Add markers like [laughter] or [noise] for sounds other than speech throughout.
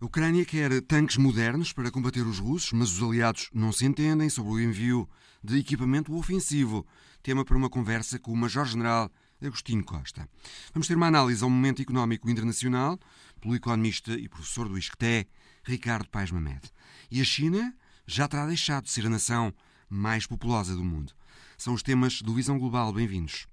A Ucrânia quer tanques modernos para combater os russos, mas os aliados não se entendem sobre o envio de equipamento ofensivo. Tema para uma conversa com o Major-General Agostinho Costa. Vamos ter uma análise ao momento económico internacional pelo economista e professor do ISCTE, Ricardo Paes Mamed. E a China já terá deixado de ser a nação mais populosa do mundo. São os temas do Visão Global. Bem-vindos.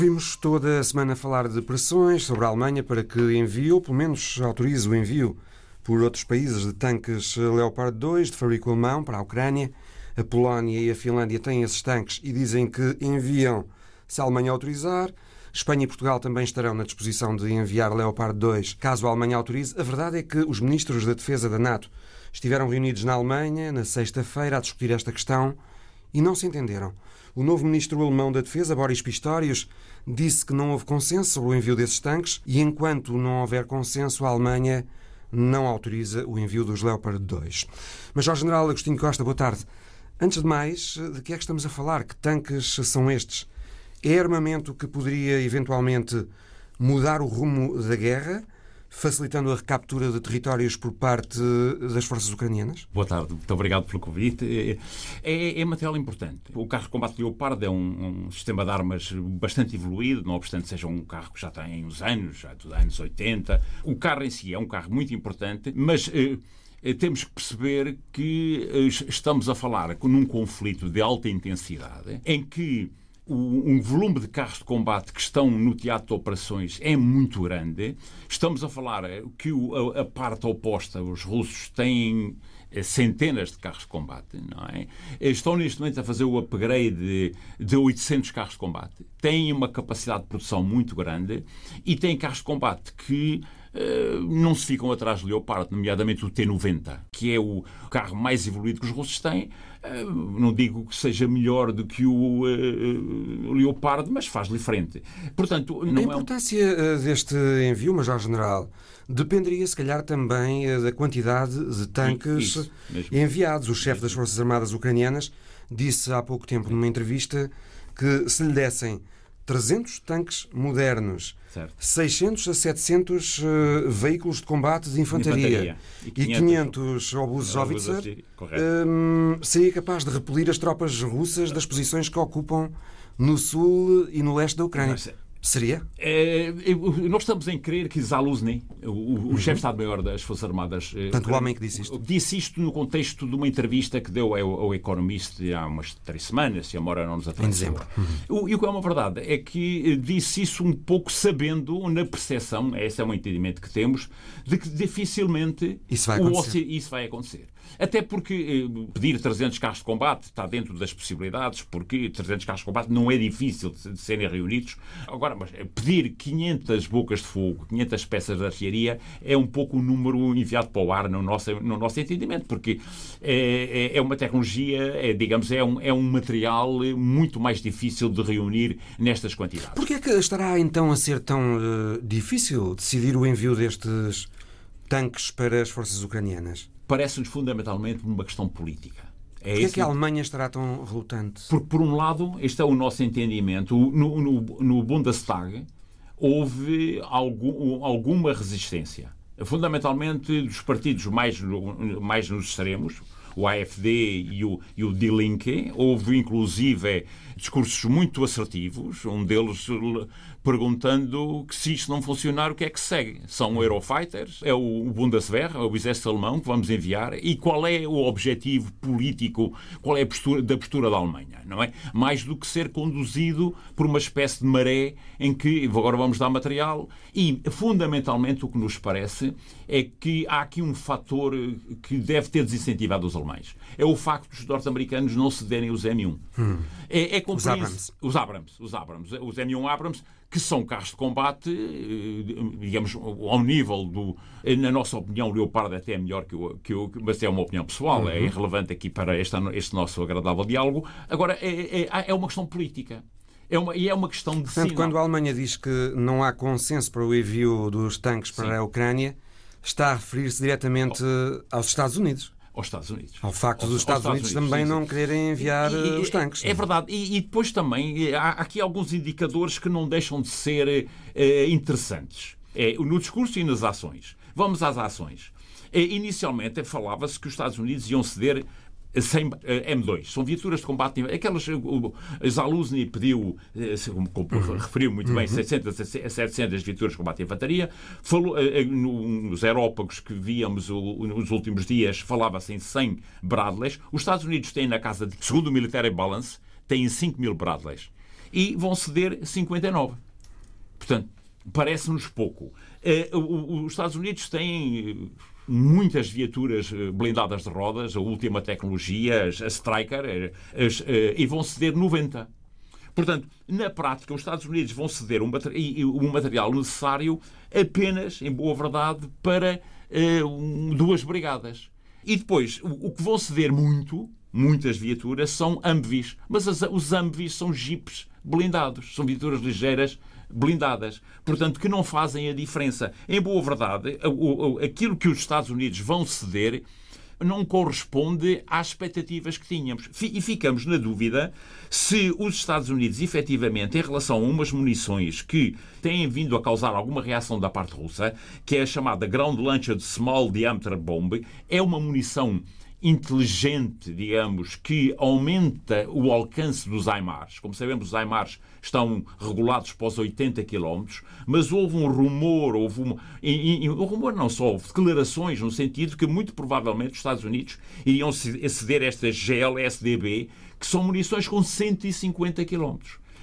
Ouvimos toda a semana falar de pressões sobre a Alemanha para que envie, ou pelo menos autorize o envio por outros países de tanques Leopard 2 de fabrico alemão para a Ucrânia. A Polónia e a Finlândia têm esses tanques e dizem que enviam se a Alemanha autorizar. Espanha e Portugal também estarão na disposição de enviar Leopard 2 caso a Alemanha autorize. A verdade é que os ministros da Defesa da NATO estiveram reunidos na Alemanha na sexta-feira a discutir esta questão e não se entenderam. O novo ministro alemão da Defesa, Boris Pistorius, disse que não houve consenso sobre o envio desses tanques e, enquanto não houver consenso, a Alemanha não autoriza o envio dos Leopard 2. Mas, ao General Agostinho Costa, boa tarde. Antes de mais, de que é que estamos a falar? Que tanques são estes? É armamento que poderia eventualmente mudar o rumo da guerra? Facilitando a recaptura de territórios por parte das forças ucranianas? Boa tarde, muito obrigado pelo convite. É, é, é material importante. O carro de combate Leopard é um, um, sistema de armas bastante evoluído, não obstante seja um carro que já tem uns anos, já dos anos 80. O carro em si é um carro muito importante, mas. Eh, eh temos que perceber que eh, estamos a falar num conflito de alta intensidade em que um volume de carros de combate que estão no teatro de operações é muito grande. Estamos a falar eh, que a, parte oposta, os russos, têm eh, centenas de carros de combate, não é? Estão neste momento a fazer o upgrade de, de 800 carros de combate. Têm uma capacidade de produção muito grande e têm carros de combate que não se ficam atrás do Leopard, nomeadamente o T-90, que é o carro mais evoluído que os russos têm, eh, não digo que seja melhor do que o, uh, Leopardo, mas faz-lhe frente. Portanto, não a importância é um... deste envio, Major-General, dependeria, se calhar, também da quantidade de tanques enviados. O chefe das Forças Armadas ucranianas disse há pouco tempo, numa entrevista, que se lhe dessem 300 tanques modernos, certo. 600 a 700 uh, veículos de combate de infantaria, e 500, e 500 obuses Howitzer, um, seria capaz de repelir as tropas russas das posições que ocupam no sul e no leste da Ucrânia. Seria? É, nós estamos em crer que Zaluzny, o, o uhum. chefe de Estado-Maior das Forças Armadas... Eh, Portanto, o homem que disse isto. Disse isto no contexto de uma entrevista que deu ao, ao Economist há umas três semanas, se a memória não nos atrasou. Em dezembro. Uhum. E o que é uma verdade é que disse isso um pouco sabendo, na percepção, esse é um entendimento que temos, de que dificilmente isso vai acontecer. O, isso vai acontecer. Até porque eh, pedir 300 carros de combate está dentro das possibilidades, porque 300 carros de combate não é difícil de serem reunidos. Agora, mas eh, pedir 500 bocas de fogo, 500 peças de artilharia, é um pouco o número enviado para o ar no nosso, no nosso entendimento, porque é, é, é uma tecnologia, é, digamos, é um, é um material muito mais difícil de reunir nestas quantidades. Porquê é que estará então a ser tão uh, difícil decidir o envio destes tanques para as forças ucranianas? Parece-nos fundamentalmente uma questão política. É Porquê é que a Alemanha estará tão relutante? Porque, por um lado, este é o nosso entendimento. No, no, no Bundestag houve algum, alguma resistência. Fundamentalmente dos partidos mais, mais nos extremos, o AFD e o, e o Die Linke. Houve, inclusive, discursos muito assertivos, um deles perguntando que se isto não funcionar, o que é que segue? São Eurofighters? É o Bundeswehr, é o exército alemão que vamos enviar? E qual é o objetivo político, qual é a postura da postura da Alemanha, não é? Mais do que ser conduzido por uma espécie de maré em que agora vamos dar material e, fundamentalmente, o que nos parece é que há aqui um fator que deve ter desincentivado os alemães. É o facto dos norte-americanos não cederem os M1. Hum. É, é os Abrams. Os Abrams. Os Abrams. Os M1 Abrams que são carros de combate, digamos, ao nível do. Na nossa opinião, o Leopardo até é melhor que o. Que o mas é uma opinião pessoal, é uhum. é irrelevante aqui para este, este nosso agradável diálogo. Agora, é, é, é uma questão política. É uma, e é uma questão de Portanto, quando a Alemanha diz que não há consenso para o envio dos tanques para Sim. a Ucrânia, está a referir-se diretamente aos Estados Unidos aos Estados Unidos. Ao facto dos Estados, Estados Unidos, Unidos, também sim, não quererem enviar e, os tanques. É, é verdade. E, e, depois também há aqui alguns indicadores que não deixam de ser eh, interessantes. É, no discurso e nas ações. Vamos às ações. É, inicialmente falava-se que os Estados Unidos iam ceder 100 eh, M2. São viaturas de combate. Aquelas. A Zaluzny pediu, eh, como uhum. referiu muito bem, 600 a 700 viaturas de combate em infantaria. Falou, eh, nos aerópagos que víamos nos últimos dias, falava-se em 100 Bradleys. Os Estados Unidos têm na casa, de, segundo o Military Balance, têm 5 mil Bradleys. E vão ceder 59. Portanto, parece-nos pouco. Os Estados Unidos têm muitas viaturas eh, blindadas de rodas, a última tecnologia, a Striker, eh, as, eh, e vão ceder 90. Portanto, na prática, os Estados Unidos vão ceder um, um material necessário apenas, em boa verdade, para uh, duas brigadas. E depois, o, o, que vão ceder muito, muitas viaturas, são Humvees. Mas as, os Humvees são jipes blindados, são viaturas ligeiras blindadas, portanto, que não fazem a diferença. Em boa verdade, aquilo que os Estados Unidos vão ceder não corresponde às expectativas que tínhamos. E ficamos na dúvida se os Estados Unidos, efetivamente, em relação a umas munições que têm vindo a causar alguma reação da parte russa, que é a chamada Ground Launched Small Diameter Bomb, é uma munição inteligente, digamos, que aumenta o alcance dos AIMARs. Como sabemos, os AIMARs estão regulados para os 80 km, mas houve um rumor, houve um, e, e, um rumor não só, houve declarações no sentido que muito provavelmente os Estados Unidos iriam ceder estas GLSDB, que são munições com 150 km.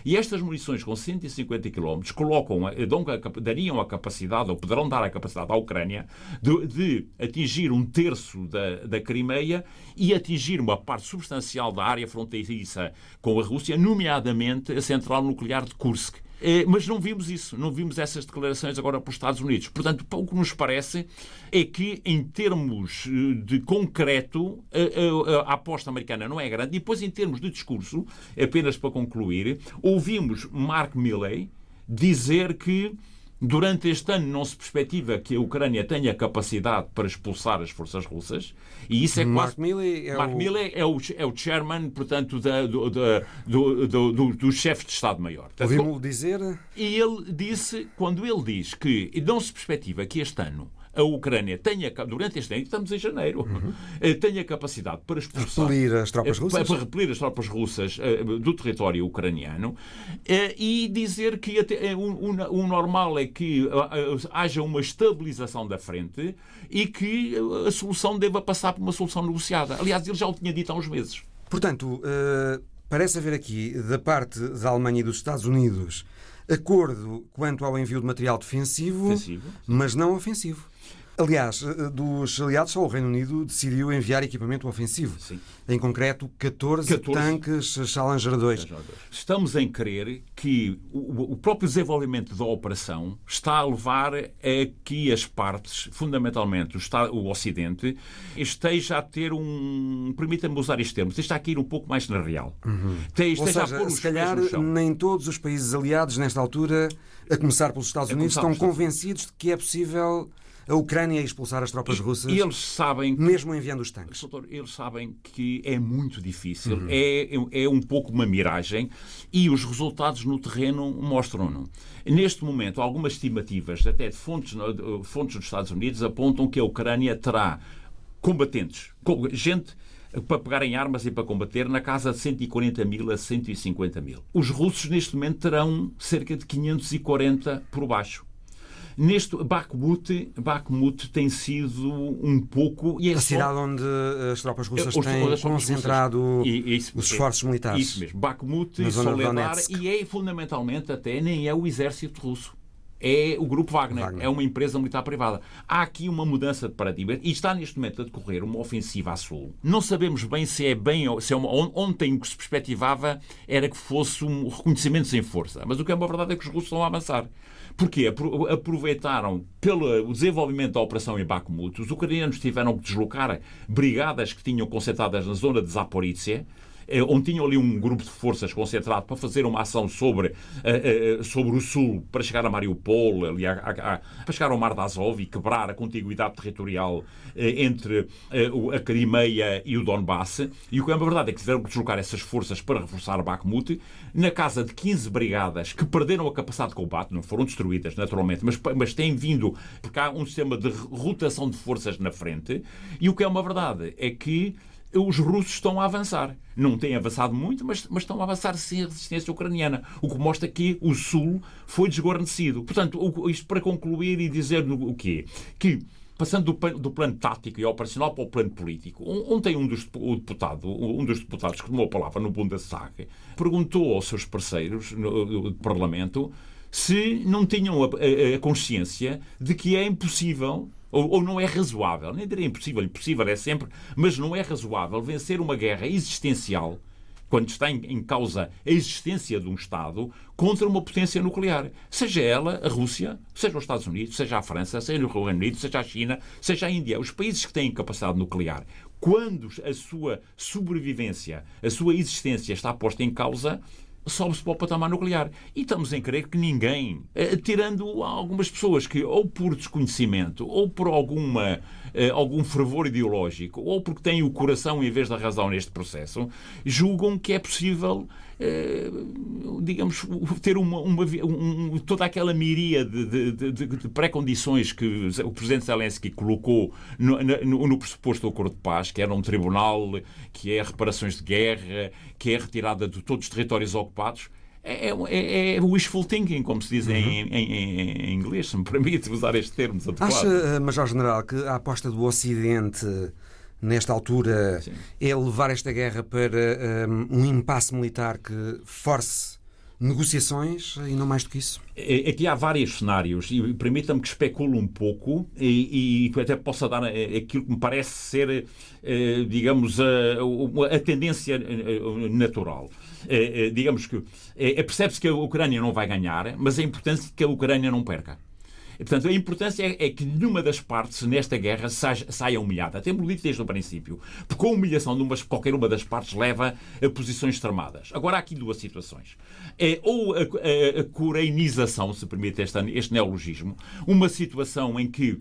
E estas munições com 150 km colocam, dão, dariam a capacidade, ou poderão dar a capacidade à Ucrânia, de, de atingir um terço da, da Crimeia e atingir uma parte substancial da área fronteiriça com a Rússia, nomeadamente a central nuclear de Kursk. Eh, mas não vimos isso, não vimos essas declarações agora para os Estados Unidos. Portanto, o que nos parece é que, em termos eh, de concreto, a, a, a aposta americana não é grande. E depois, em termos de discurso, apenas para concluir, ouvimos Mark Milley dizer que Durante este ano não se perspectiva que a Ucrânia tenha capacidade para expulsar as forças russas e isso é Mark quase... Milley é Mark o... Milley é o, é o chairman, portanto, da, do, da, do, do, do, do chefe de Estado-Maior. Ouvimos-lo dizer... E ele disse, quando ele diz que não se perspectiva que este ano a Ucrânia tenha, durante este ano, estamos em janeiro, uhum. tenha capacidade para expulsar. Repelir as tropas eh, russas. Para repelir as tropas russas do território ucraniano e dizer que o normal é que haja uma estabilização da frente e que a solução deva passar por uma solução negociada. Aliás, ele já o tinha dito há uns meses. Portanto, parece haver aqui, da parte da Alemanha e dos Estados Unidos, acordo quanto ao envio de material defensivo, defensivo. mas não ofensivo. Aliás, eh, dos aliados, só o Reino Unido decidiu enviar equipamento ofensivo. Sim. Em concreto, 14, 14, tanques Challenger 2. Estamos em crer que o próprio desenvolvimento da operação está a levar a que as partes, fundamentalmente o Ocidente, esteja a ter um. Permita-me usar este termo, esteja a cair um pouco mais na real. Uhum. Esteja Ou seja, se calhar nem todos os países aliados, nesta altura, a começar pelos Estados Unidos, estão convencidos de que é possível a Ucrânia a expulsar as tropas russas, e eles sabem que, mesmo enviando os tanques. Doutor, eles sabem que é muito difícil, uhum. é, é um pouco uma miragem e os resultados no terreno mostram-no. Neste momento, algumas estimativas, até de fontes, de fontes dos Estados Unidos, apontam que a Ucrânia terá combatentes, gente para pegarem armas e para combater na casa de 140 mil a 150 mil. Os russos, neste momento, terão cerca de 540 por baixo. Neste Bakhmut, Bakhmut tem sido um pouco e é a só... cidade onde as tropas russas os, têm concentrado. E, isso, os esforços militares. Isso mesmo, Bakhmut e Soledar e é fundamentalmente até nem é o exército russo é o Grupo Wagner, Wagner, é uma empresa militar privada. Há aqui uma mudança de paradigma e está neste momento a decorrer uma ofensiva a sul. Não sabemos bem se é bem se é uma, ontem o que se perspectivava era que fosse um reconhecimento sem força, mas o que é uma verdade é que os russos estão a avançar. Porque aproveitaram pelo desenvolvimento da operação em Bakhmut, os ucranianos tiveram que deslocar brigadas que tinham concentradas na zona de Zaporizhia, onde tinham ali um grupo de forças concentrado para fazer uma ação sobre, eh, eh, sobre o sul, para chegar a Mariupol, ali a, a, a, para chegar ao Mar de Azov e quebrar a contiguidade territorial entre a Crimeia e o Donbass. E o que é verdade é que tiveram que deslocar essas forças para reforçar Bakhmut, na casa de 15 brigadas que perderam a capacidade de combate, não foram destruídas, naturalmente, mas, mas têm vindo, porque há um sistema de rotação de forças na frente. E o que é uma verdade é que os russos estão a avançar. Não têm avançado muito, mas, mas estão a avançar sem a resistência ucraniana, o que mostra que o Sul foi desguarnecido. Portanto, isto para concluir e dizer o quê? Que passando do, do, plano tático e operacional para o plano político. Ontem um dos, deputado, um dos deputados que tomou a palavra no Bundestag perguntou aos seus parceiros no, Parlamento se não tinham a, a, a consciência de que é impossível ou, ou, não é razoável, nem diria impossível, impossível é sempre, mas não é razoável vencer uma guerra existencial, quando está em, em causa a existência de um Estado, contra uma potência nuclear. Seja ela a Rússia, seja os Estados Unidos, seja a França, seja o Reino Unido, seja a China, seja a Índia. Os países que têm capacidade nuclear, quando a sua sobrevivência, a sua existência está posta em causa, sobe-se para o patamar nuclear. E estamos em crer que ninguém, eh, tirando algumas pessoas que, ou por desconhecimento, ou por alguma, eh, algum fervor ideológico, ou porque têm o coração em vez da razão neste processo, julgam que é possível digamos, ter uma, uma um, toda aquela miríade de, de, de, de pré-condições que o Presidente Zelensky colocou no, no, no, pressuposto do acordo de paz, que era um tribunal, que é reparações de guerra, que é retirada de todos os territórios ocupados, é, é, é, é wishful thinking, como se diz uhum. em, em, em, inglês, se me [laughs] permite usar este termo. Acha, eh, Major General, que a aposta do Ocidente nesta altura, Sim. é levar esta guerra para um, um impasse militar que force negociações e não mais do que isso? É, aqui há vários cenários e permita-me que especule um pouco e, e até possa dar eh, aquilo que me parece ser, eh, digamos, a, a tendência natural. Digamos que percebe-se que a Ucrânia não vai ganhar, mas é importante que a Ucrânia não perca. Portanto, a importância é, é, que nenhuma das partes nesta guerra saia, saia humilhada. Temos dito desde o princípio. Porque a humilhação de umas, qualquer uma das partes leva a posições extremadas. Agora, há aqui duas situações. É ou a, a, a coreanização, se permite este, este neologismo, uma situação em que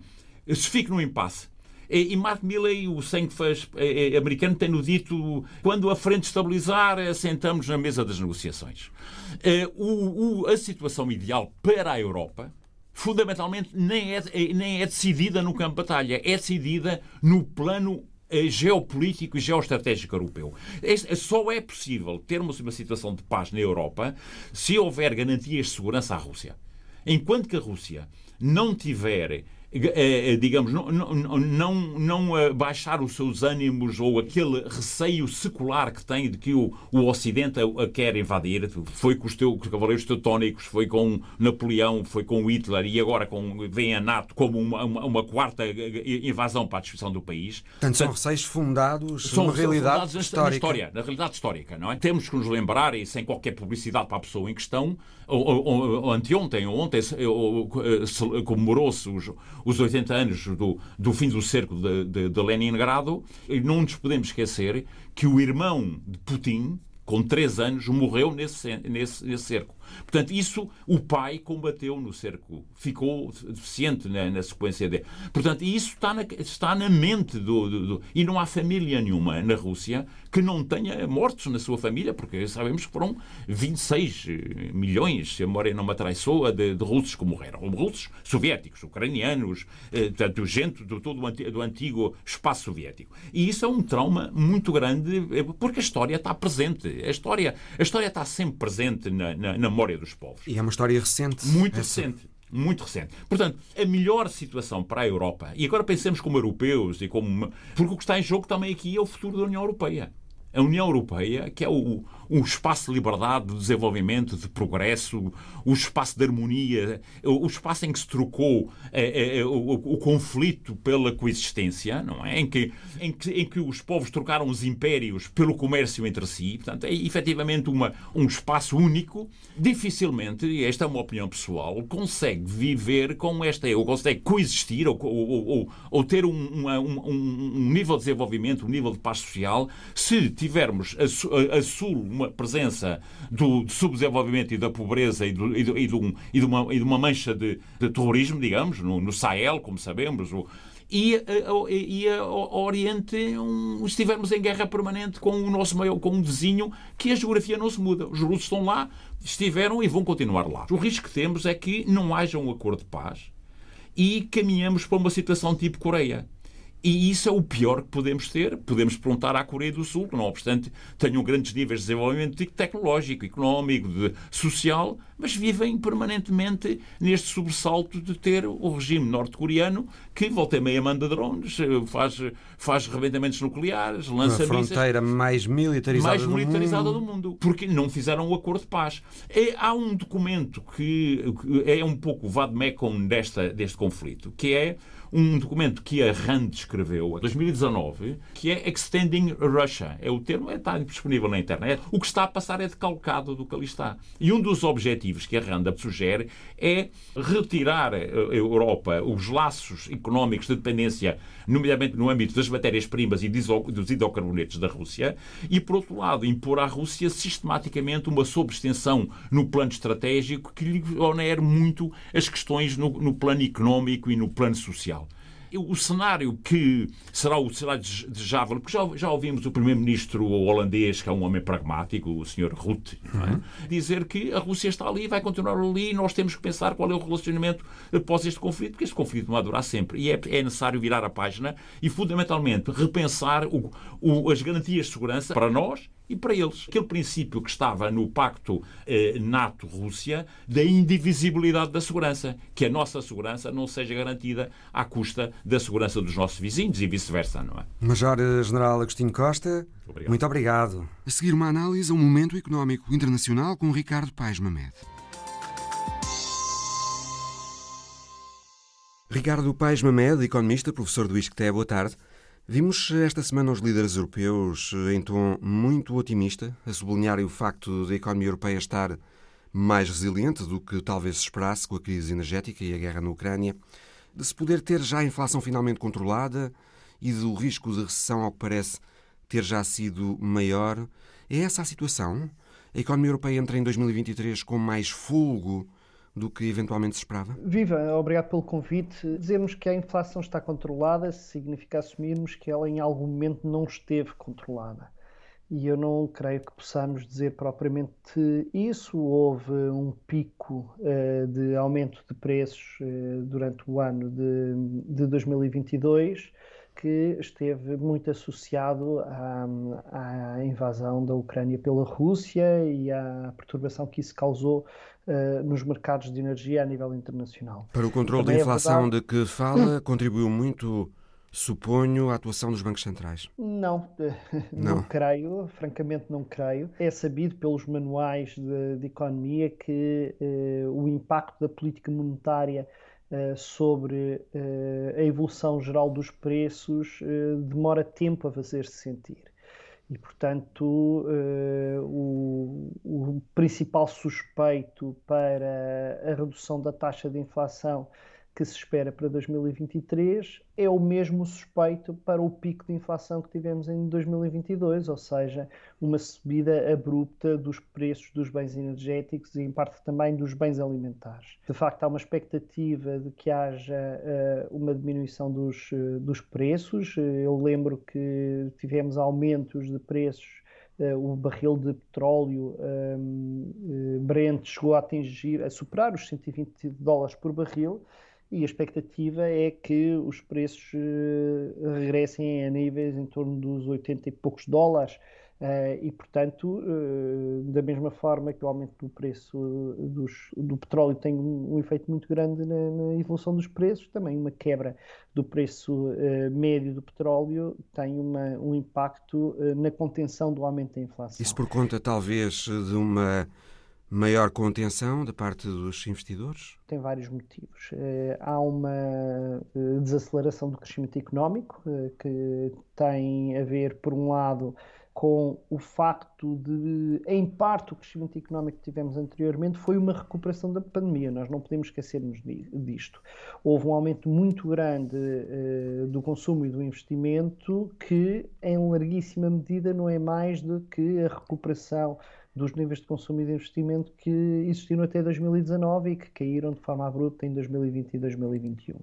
se fica num impasse e Mark Milley, o sangue faz americano, tem-no dito quando a frente estabilizar, sentamos na mesa das negociações. A situação ideal para a Europa fundamentalmente nem é, nem é decidida no campo de batalha, é decidida no plano eh, geopolítico e geoestratégico europeu. Só é possível termos uma situação de paz na Europa se houver garantias de segurança à Rússia. Enquanto que a Rússia não tiver digamos, não, não, não, não eh, baixar os seus ânimos ou aquele receio secular que tem de que o, o Ocidente a, quer invadir. Foi com os teus cavaleiros teutónicos, foi com Napoleão, foi com Hitler e agora com, vem a NATO como uma, uma, uma quarta invasão para a destruição do país. Portanto, são receios fundados são, realidade são histórica. Na, história, na realidade histórica, não é? Temos que nos lembrar, e sem qualquer publicidade para a pessoa em questão, anteontem ou ontem comemorou-se os os 80 anos do, do fim do cerco de, de, de Leningrado, e não nos podemos esquecer que o irmão de Putin, com 3 anos, morreu nesse, nesse, nesse cerco. Portanto, isso o pai combateu no cerco, ficou deficiente na, na sequência dele. Portanto, isso está na, está na mente do, do, do, E não há família nenhuma na Rússia que não tenha mortos na sua família, porque sabemos que foram 26 eh, milhões, se a memória não me atraiçoa, de, de russos que morreram. Russos soviéticos, ucranianos, eh, portanto, gente do todo do antigo espaço soviético. E isso é um trauma muito grande, eh, porque a história está presente. A história, a história está sempre presente na, na, memória dos povos. E é uma história recente. Muito essa. recente. Muito recente. Portanto, a melhor situação para a Europa, e agora pensemos como europeus e como. Porque o que está em jogo também aqui é o futuro da União Europeia. A União Europeia, que é o, um espaço de liberdade, de desenvolvimento, de progresso, o espaço de harmonia, o espaço em que se trocou é, é, o, o, conflito pela coexistência, não é? Em que, em, que, em que os povos trocaram os impérios pelo comércio entre si. Portanto, é efetivamente uma, um espaço único. Dificilmente, e esta é uma opinião pessoal, consegue viver com esta, ou consegue coexistir, ou, ou, ou, ou ter um, uma, um, um, nível de desenvolvimento, um nível de paz social, se tivermos a, a, a sul uma presença do, subdesenvolvimento e da pobreza e, do, e, do, e, de, um, e, de, uma, e de uma mancha de, de terrorismo, digamos, no, no Sahel, como sabemos, o, e, e ao Oriente um, estivermos em guerra permanente com o nosso maior, com um vizinho que a geografia não se muda. Os russos estão lá, estiveram e vão continuar lá. O risco que temos é que não haja um acordo de paz e caminhamos para uma situação tipo Coreia e isso é o pior que podemos ter. Podemos perguntar à Coreia do Sul, que, não obstante, tenham grandes níveis de desenvolvimento tecnológico, económico, de, social, mas vivem permanentemente neste sobressalto de ter o regime norte-coreano que volta e meia manda drones, faz, faz rebentamentos nucleares, lança A fronteira mais militarizada, mais militarizada do, mundo. do, mundo. Porque não fizeram o acordo de paz. É, há um documento que é um pouco o vademecum desta, deste conflito, que é um documento que a RAND escreveu em 2019, que é Extending Russia. É o termo, está disponível na internet. O que está a passar é decalcado do que ali está. E um dos objetivos que a RAND sugere é retirar a Europa os laços económicos de dependência, nomeadamente no âmbito das matérias-primas e dos hidrocarbonetos da Rússia, e, por outro lado, impor à Rússia sistematicamente uma sobreextensão no plano estratégico que lhe onere muito as questões no, no plano económico e no plano social o cenário que será o cenário desejável, porque já, já ouvimos o primeiro-ministro holandês, que é um homem pragmático, o Sr. Rutte, é? uhum. dizer que a Rússia está ali, vai continuar ali e nós temos que pensar qual é o relacionamento após este conflito, porque este conflito não vai durar sempre. E é, é necessário virar a página e, fundamentalmente, repensar o, o, as garantias de segurança para nós e para eles. Aquele princípio que estava no Pacto eh, NATO-Rússia da indivisibilidade da segurança, que a nossa segurança não seja garantida à custa da segurança dos nossos vizinhos e vice-versa, não é? Major-General Agostinho Costa, obrigado. muito obrigado. A seguir uma análise ao momento económico internacional com Ricardo Paes Mamed. Ricardo Paes Mamed, economista, professor do ISCTE, boa tarde. Vimos esta semana os líderes europeus em tom muito otimista, a sublinharem o facto da economia europeia estar mais resiliente do que talvez se esperasse com a crise energética e a guerra na Ucrânia, de se poder ter já a inflação finalmente controlada e do risco de recessão, ao que parece, ter já sido maior. É essa a situação? A economia europeia entra em 2023 com mais fulgo do que eventualmente se esperava? Viva, obrigado pelo convite. Dizermos que a inflação está controlada significa assumirmos que ela em algum momento não esteve controlada. E eu não creio que possamos dizer propriamente isso. Houve um pico uh, de aumento de preços uh, durante o ano de, de 2022 que esteve muito associado à, à, invasão da Ucrânia pela Rússia e à perturbação que isso causou uh, nos mercados de energia a nível internacional. Para o controle Também da é inflação é verdade... de que fala, [coughs] contribuiu muito, suponho, a atuação dos bancos centrais? Não, não, não creio, francamente não creio. É sabido pelos manuais de, de economia que uh, o impacto da política monetária Uh, sobre a evolução geral dos preços demora tempo a fazer-se sentir. E, portanto, o, o, principal suspeito para a redução da taxa de inflação que se espera para 2023 é o mesmo suspeito para o pico de inflação que tivemos em 2022, ou seja, uma subida abrupta dos preços dos bens energéticos e, em parte, também dos bens alimentares. De facto, há uma expectativa de que haja uh, uma diminuição dos, uh, dos preços. Eu lembro que tivemos aumentos de preços Uh, o barril de petróleo um, uh, Brent chegou a atingir, a superar os 120 dólares por barril, e a expectativa é que os preços uh, regressem a níveis em torno dos 80 e poucos dólares Uh, e, portanto, uh, da mesma forma que o aumento do preço dos, do petróleo tem um, efeito muito grande na, na, evolução dos preços, também uma quebra do preço médio do petróleo tem uma, um impacto na contenção do aumento da inflação. Isso por conta, talvez, de uma maior contenção da parte dos investidores? Tem vários motivos. Há uma desaceleração do crescimento económico que tem a ver, por um lado, com o facto de, em parte, o crescimento económico que tivemos anteriormente foi uma recuperação da pandemia. Nós não podemos esquecermos disto. Houve um aumento muito grande uh, do consumo e do investimento que, em larguíssima medida, não é mais do que a recuperação dos níveis de consumo e de investimento que existiram até 2019 e que caíram de forma abrupta em 2020 e 2021.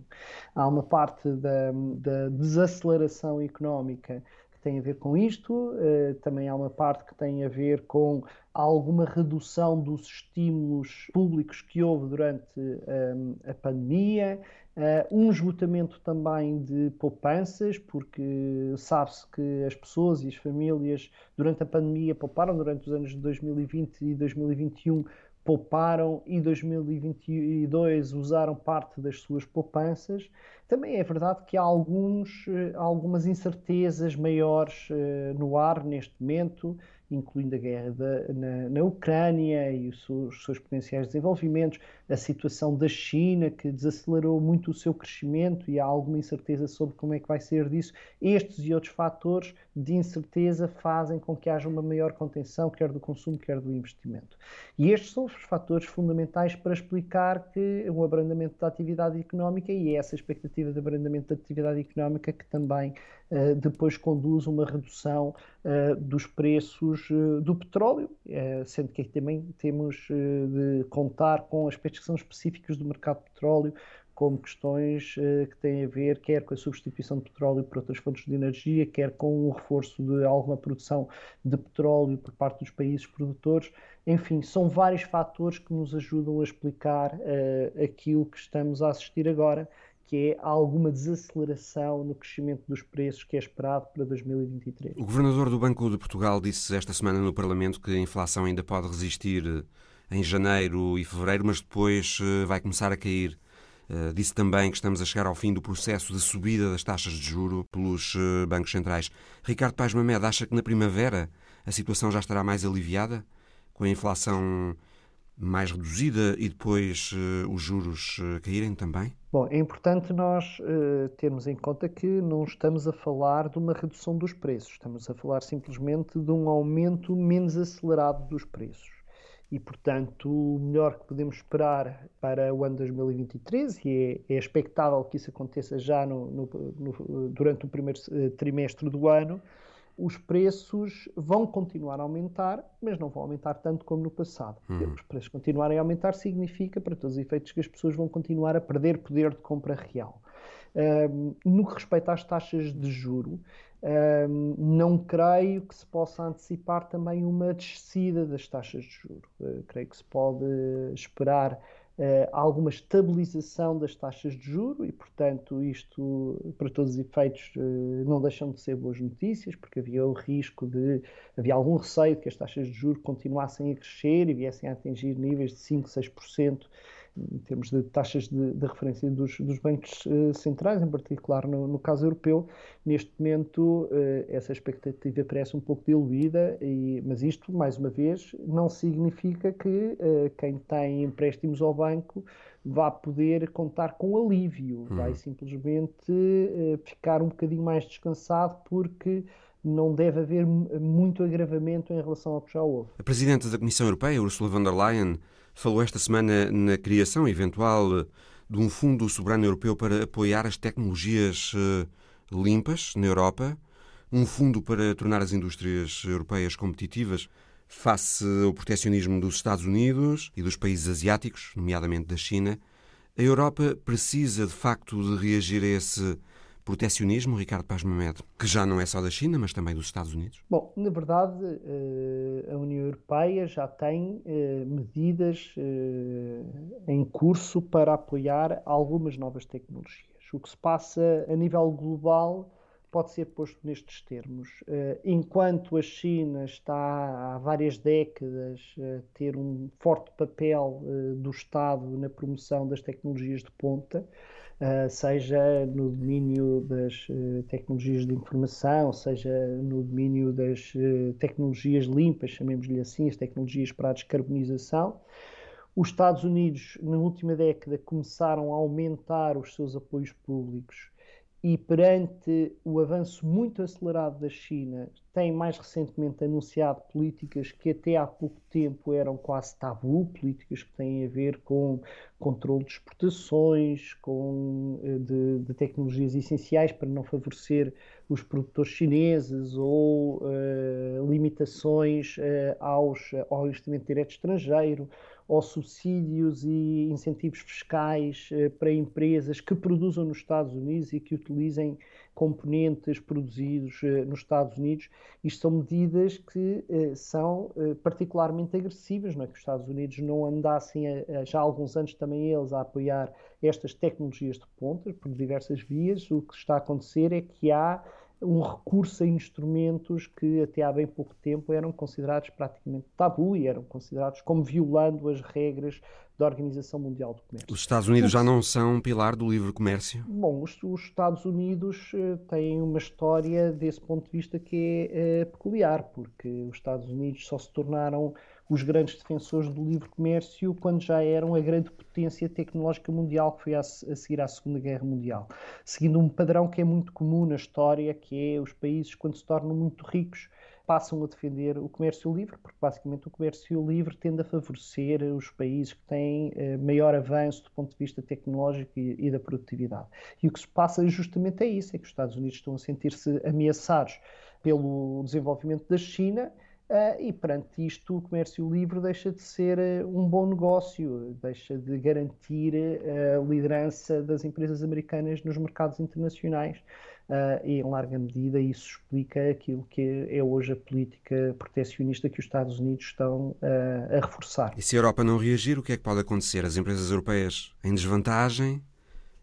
Há uma parte da, da desaceleração económica tem a ver com isto, uh, também há uma parte que tem a ver com alguma redução dos estímulos públicos que houve durante eh, a pandemia, uh, um esgotamento também de poupanças, porque sabe-se que as pessoas e as famílias durante a pandemia pouparam durante os anos de 2020 e 2021 pouparam e 2022 usaram parte das suas poupanças. Também é verdade que há alguns, eh, algumas incertezas maiores uh, no ar neste momento incluindo a guerra da, na, na, Ucrânia e os seus, seus, potenciais desenvolvimentos, a situação da China, que desacelerou muito o seu crescimento e há alguma incerteza sobre como é que vai ser disso. Estes e outros fatores de incerteza fazem com que haja uma maior contenção, quer do consumo, quer do investimento. E estes são os fatores fundamentais para explicar que o abrandamento da atividade económica e é essa expectativa de abrandamento da atividade económica que também depois conduz uma redução uh, dos preços uh, do petróleo, sendo que também temos de contar com aspectos que são específicos do mercado de petróleo, como questões que têm a ver quer com a substituição de petróleo por outras fontes de energia, quer com o reforço de alguma produção de petróleo por parte dos países produtores. Enfim, são vários fatores que nos ajudam a explicar uh, aquilo que estamos a assistir agora, que é alguma desaceleração no crescimento dos preços que é esperado para 2023. O governador do Banco de Portugal disse esta semana no Parlamento que a inflação ainda pode resistir eh, em janeiro e fevereiro, mas depois vai começar a cair. Uh, disse também que estamos a chegar ao fim do processo de subida das taxas de juro pelos bancos centrais. Ricardo Paes Mamed acha que na primavera a situação já estará mais aliviada, com a inflação mais reduzida e depois os juros caírem também? Bom, é importante nós termos em conta que não estamos a falar de uma redução dos preços, estamos a falar simplesmente de um aumento menos acelerado dos preços. E, portanto, o melhor que podemos esperar para o ano 2023, e é, é expectável que isso aconteça já no, no, no, durante o primeiro eh, trimestre do ano, os preços vão continuar a aumentar, mas não vão aumentar tanto como no passado. Uhum. Os preços continuarem a aumentar significa, para todos os efeitos, que as pessoas vão continuar a perder poder de compra real. Um, no que respeita às taxas de juro, um, não creio que se possa antecipar também uma descida das taxas de juros. Uh, creio que se pode esperar uh, alguma estabilização das taxas de juro e, portanto, isto, para todos os efeitos, uh, não deixam de ser boas notícias, porque havia o risco de, havia algum receio de que as taxas de juros continuassem a crescer e viessem a atingir níveis de 5, 6% em termos de taxas de, de referência dos, dos bancos uh, centrais, em particular no, no, caso europeu. Neste momento, uh, essa expectativa parece um pouco diluída, e, mas isto, mais uma vez, não significa que uh, quem tem empréstimos ao banco vá poder contar com alívio, hum. vai simplesmente ficar um bocadinho mais descansado, porque não deve haver muito agravamento em relação ao que já houve. A Presidente da Comissão Europeia, Ursula von der Leyen, falou esta semana na criação eventual de um fundo soberano europeu para apoiar as tecnologias eh, limpas na Europa, um fundo para tornar as indústrias europeias competitivas face ao proteccionismo dos Estados Unidos e dos países asiáticos, nomeadamente da China. A Europa precisa, de facto, de reagir a esse protecionismo, Ricardo Paz Mamed, que já não é só da China, mas também dos Estados Unidos? Bom, na verdade, eh, a União Europeia já tem eh, medidas eh, em curso para apoiar algumas novas tecnologias. O que se passa a nível global pode ser posto nestes termos. Enquanto a China está há várias décadas a ter um forte papel do Estado na promoção das tecnologias de ponta, uh, seja no domínio das tecnologias de informação, seja no domínio das tecnologias limpas, chamemos-lhe assim, as tecnologias para a descarbonização, os Estados Unidos, na última década, começaram a aumentar os seus apoios públicos e perante o avanço muito acelerado da China, tem mais recentemente anunciado políticas que até há pouco tempo eram quase tabu, políticas que têm a ver com controle de exportações, com, eh, de, de tecnologias essenciais para não favorecer os produtores chineses ou uh, limitações uh, aos, ao investimento direto estrangeiro ou subsídios e incentivos fiscais uh, para empresas que produzam nos Estados Unidos e que utilizem componentes produzidos nos Estados Unidos. Isto são medidas que são particularmente agressivas, não é? que os Estados Unidos não andassem já há alguns anos também eles a apoiar estas tecnologias de ponta por diversas vias. O que está a acontecer é que há um recurso a instrumentos que até há bem pouco tempo eram considerados praticamente tabu e eram considerados como violando as regras da Organização Mundial do Comércio. Os Estados Unidos já não são um pilar do livre comércio? Bom, os, os Estados Unidos uh, têm uma história desse ponto de vista que é uh, peculiar, porque os Estados Unidos só se tornaram os grandes defensores do livre comércio quando já eram a grande potência tecnológica mundial que foi a, a seguir à Segunda Guerra Mundial, seguindo um padrão que é muito comum na história, que é os países quando se tornam muito ricos passam a defender o comércio livre, porque basicamente o comércio livre tende a favorecer os países que têm eh, maior avanço do ponto de vista tecnológico e, e, da produtividade. E o que se passa justamente é isso, é que os Estados Unidos estão a sentir-se ameaçados pelo desenvolvimento da China Uh, e perante isto, o comércio livre deixa de ser uh, um bom negócio, deixa de garantir uh, a liderança das empresas americanas nos mercados internacionais. e, em larga medida, isso explica aquilo que é hoje a política proteccionista que os Estados Unidos estão a reforçar. E se a Europa não reagir, o que é que pode acontecer? As empresas europeias em desvantagem?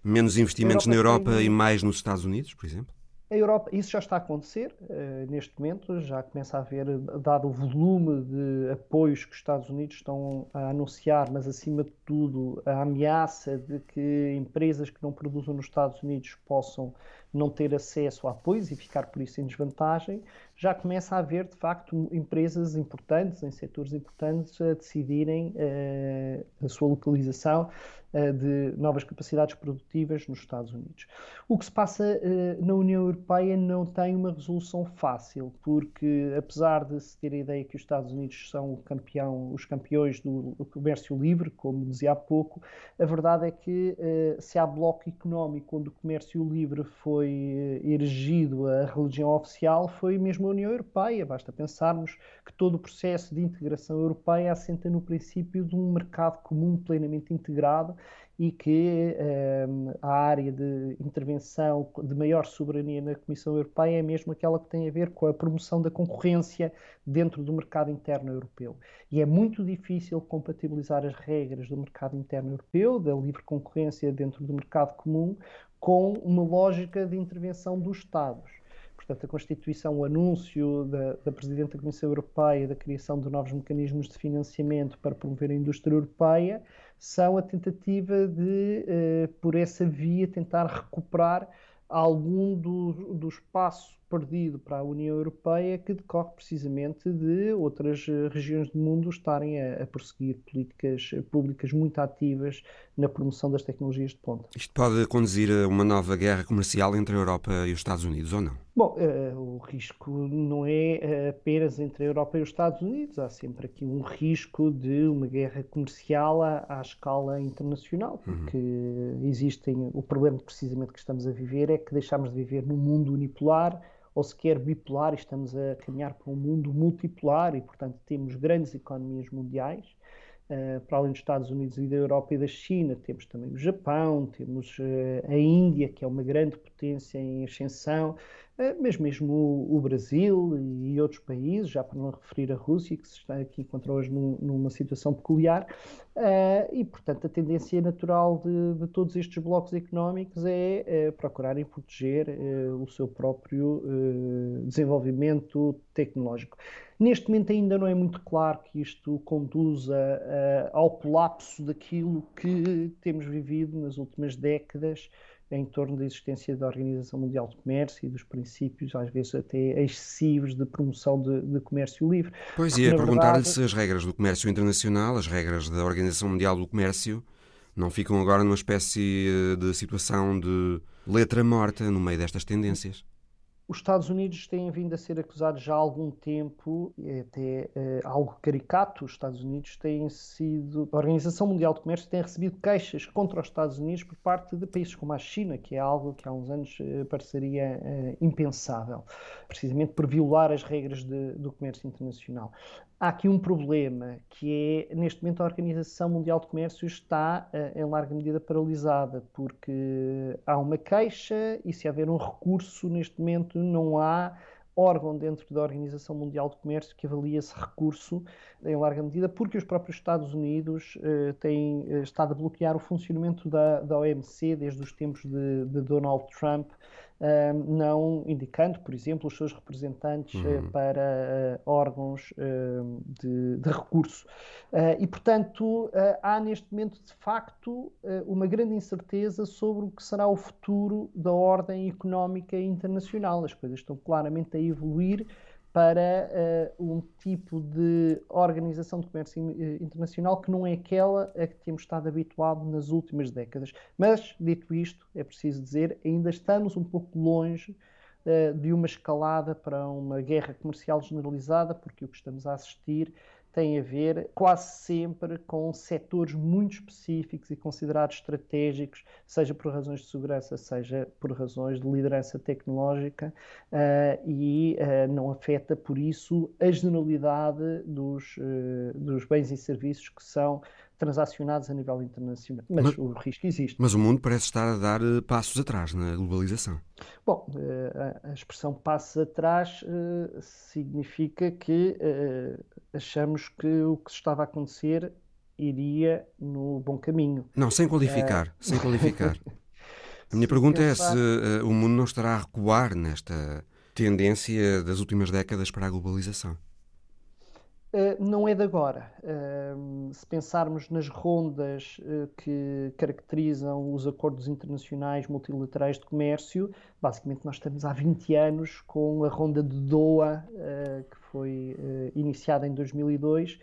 Menos investimentos Europa na Europa tem... e mais nos Estados Unidos, por exemplo? A Europa, isso já está a acontecer uh, neste momento, já começa a haver, dado o volume de apoios que os Estados Unidos estão a anunciar, mas acima de tudo a ameaça de que empresas que não produzam nos Estados Unidos possam não ter acesso a apoios e ficar por isso em desvantagem, já começa a haver de facto empresas importantes, em setores importantes, a decidirem uh, a sua localização uh, de novas capacidades produtivas nos Estados Unidos. O que se passa uh, na União Europeia não tem uma resolução fácil, porque apesar de se ter a ideia que os Estados Unidos são campeão, os campeões do comércio livre, como dizia há pouco, a verdade é que se há bloco económico onde o comércio livre foi erigido a religião oficial, foi mesmo União Europeia. Basta pensarmos que todo o processo de integração europeia assenta no princípio de um mercado comum plenamente integrado e que um, a área de intervenção de maior soberania na Comissão Europeia é mesmo aquela que tem a ver com a promoção da concorrência dentro do mercado interno europeu. E é muito difícil compatibilizar as regras do mercado interno europeu, da livre concorrência dentro do mercado comum, com uma lógica de intervenção dos Estados. Portanto, a Constituição, o anúncio da, da Presidente da Comissão Europeia da criação de novos mecanismos de financiamento para promover a indústria europeia, são a tentativa de, eh, por essa via, tentar recuperar algum do, do espaço perdido para a União Europeia que decorre precisamente de outras eh, regiões do mundo estarem a, a prosseguir políticas públicas muito ativas na promoção das tecnologias de ponta. Isto pode conduzir a uma nova guerra comercial entre a Europa e os Estados Unidos ou não? Bom, uh, o risco não é apenas entre a Europa e os Estados Unidos, há sempre aqui um risco de uma guerra comercial à, à escala internacional, uhum. porque uhum. existem. O problema precisamente que estamos a viver é que deixamos de viver num mundo unipolar ou sequer bipolar, estamos a caminhar para um mundo multipolar e, portanto, temos grandes economias mundiais. Uh, para além dos Estados Unidos e da Europa e da China, temos também o Japão, temos uh, a Índia, que é uma grande potência em ascensão, mas mesmo o, Brasil e outros países, já para não referir a Rússia, que se está aqui encontra hoje numa situação peculiar, e portanto a tendência natural de, de todos estes blocos económicos é procurarem proteger o seu próprio desenvolvimento tecnológico. Neste momento ainda não é muito claro que isto conduza uh, ao colapso daquilo que temos vivido nas últimas décadas em torno da existência da Organização Mundial do Comércio e dos princípios, às vezes até excessivos, de promoção de, de comércio livre. Pois, ia perguntar-lhe se as regras do comércio internacional, as regras da Organização Mundial do Comércio, não ficam agora numa espécie eh, de situação de letra morta no meio destas tendências. Os Estados Unidos têm vindo a ser acusados já há algum tempo, até uh, algo caricato, os Estados Unidos têm sido. A Organização Mundial de Comércio tem recebido queixas contra os Estados Unidos por parte de países como a China, que é algo que há uns anos uh, pareceria uh, impensável, precisamente por violar as regras de, do comércio internacional. Há aqui um problema, que é, neste momento, a Organização Mundial de Comércio está, em larga medida, paralisada, porque há uma queixa e, se houver um recurso, neste momento, não há órgão dentro da Organização Mundial de Comércio que avalie esse recurso em larga medida, porque os próprios Estados Unidos eh, têm eh, estado a bloquear o funcionamento da, da OMC desde os tempos de, de Donald Trump, não indicando, por exemplo, os seus representantes eh, uhum. para uh, órgãos de, de, recurso. E, portanto, há neste momento, de facto, uma grande incerteza sobre o que será o futuro da ordem económica internacional. As coisas estão claramente a evoluir para uh, um tipo de organização de comércio eh, internacional que não é aquela a que temos estado habituados nas últimas décadas. Mas, dito isto, é preciso dizer, ainda estamos um pouco longe uh, de uma escalada para uma guerra comercial generalizada, porque o que estamos a assistir tem a ver quase sempre com setores muito específicos e considerados estratégicos, seja por razões de segurança, seja por razões de liderança tecnológica, uh, e uh, não afeta, por isso, a generalidade dos, uh, dos bens e serviços que são transacionados a nível internacional. Mas, mas, o risco existe. Mas o mundo parece estar a dar eh, passos atrás na globalização. Bom, eh, a expressão passos atrás eh, significa que achamos que o que estava a acontecer iria no bom caminho. Não, sem qualificar, é... sem qualificar. [laughs] A minha pergunta é se o mundo não estará a recuar nesta tendência das últimas décadas para a globalização. Eh, não é de agora. Uh, se pensarmos nas rondas uh, que caracterizam os acordos internacionais multilaterais de comércio, basicamente nós estamos há 20 anos com a ronda de Doha, que foi iniciada em 2002,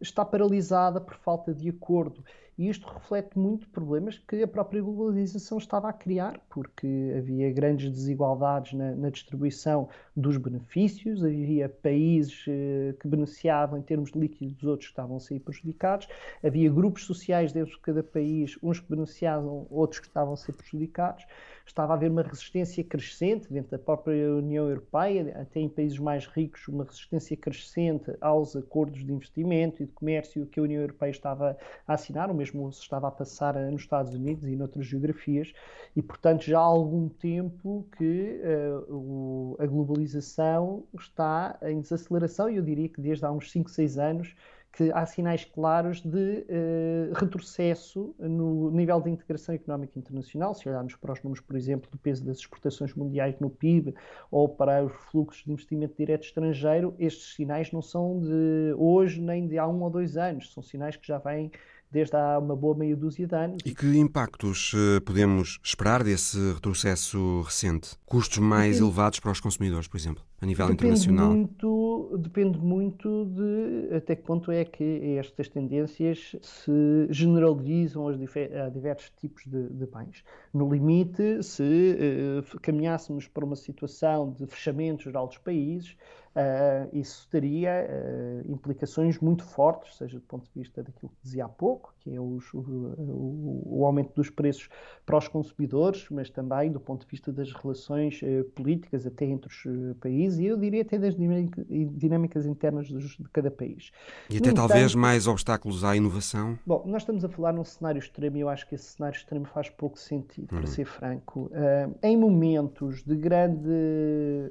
está paralisada por falta de acordo. E isto reflete muito problemas que a própria globalização estava a criar, porque havia grandes desigualdades na, na distribuição dos benefícios, havia países eh, que beneficiavam em termos de líquidos, outros que estavam a ser prejudicados, havia grupos sociais dentro de cada país, uns que beneficiavam, outros que estavam a ser prejudicados. Estava a haver uma resistência crescente dentro da própria União Europeia, até em países mais ricos, uma resistência crescente aos acordos de investimento e de comércio que a União Europeia estava a assinar, mesmo se estava a passar nos Estados Unidos e noutras geografias, e portanto já há algum tempo que uh, o, a globalização está em desaceleração, e eu diria que desde há uns 5, 6 anos que há sinais claros de uh, retrocesso no nível de integração económica internacional. Se olharmos para os números, por exemplo, do peso das exportações mundiais no PIB ou para os fluxos de investimento direto estrangeiro, estes sinais não são de hoje nem de há um ou dois anos, são sinais que já vêm desde há uma boa meia dúzia de anos. E que impactos eh, podemos esperar desse retrocesso recente? Custos mais depende, elevados para os consumidores, por exemplo, a nível depende internacional? Muito, depende muito de até que ponto é que estas tendências se generalizam a diversos tipos de, de bens. No limite, se uh, caminhássemos para uma situação de fechamento geral dos países, Uh, isso teria uh, implicações muito fortes, seja do ponto de vista daquilo que dizia há pouco, que é os, o, o, o, aumento dos preços para os consumidores, mas também do ponto de vista das relações uh, políticas até entre os países país e eu diria até das dinâmicas internas de cada país. E até no talvez entanto, mais obstáculos à inovação? Bom, nós estamos a falar num cenário extremo e eu acho que esse cenário extremo faz pouco sentido, para uhum. ser franco. Uh, em momentos de grande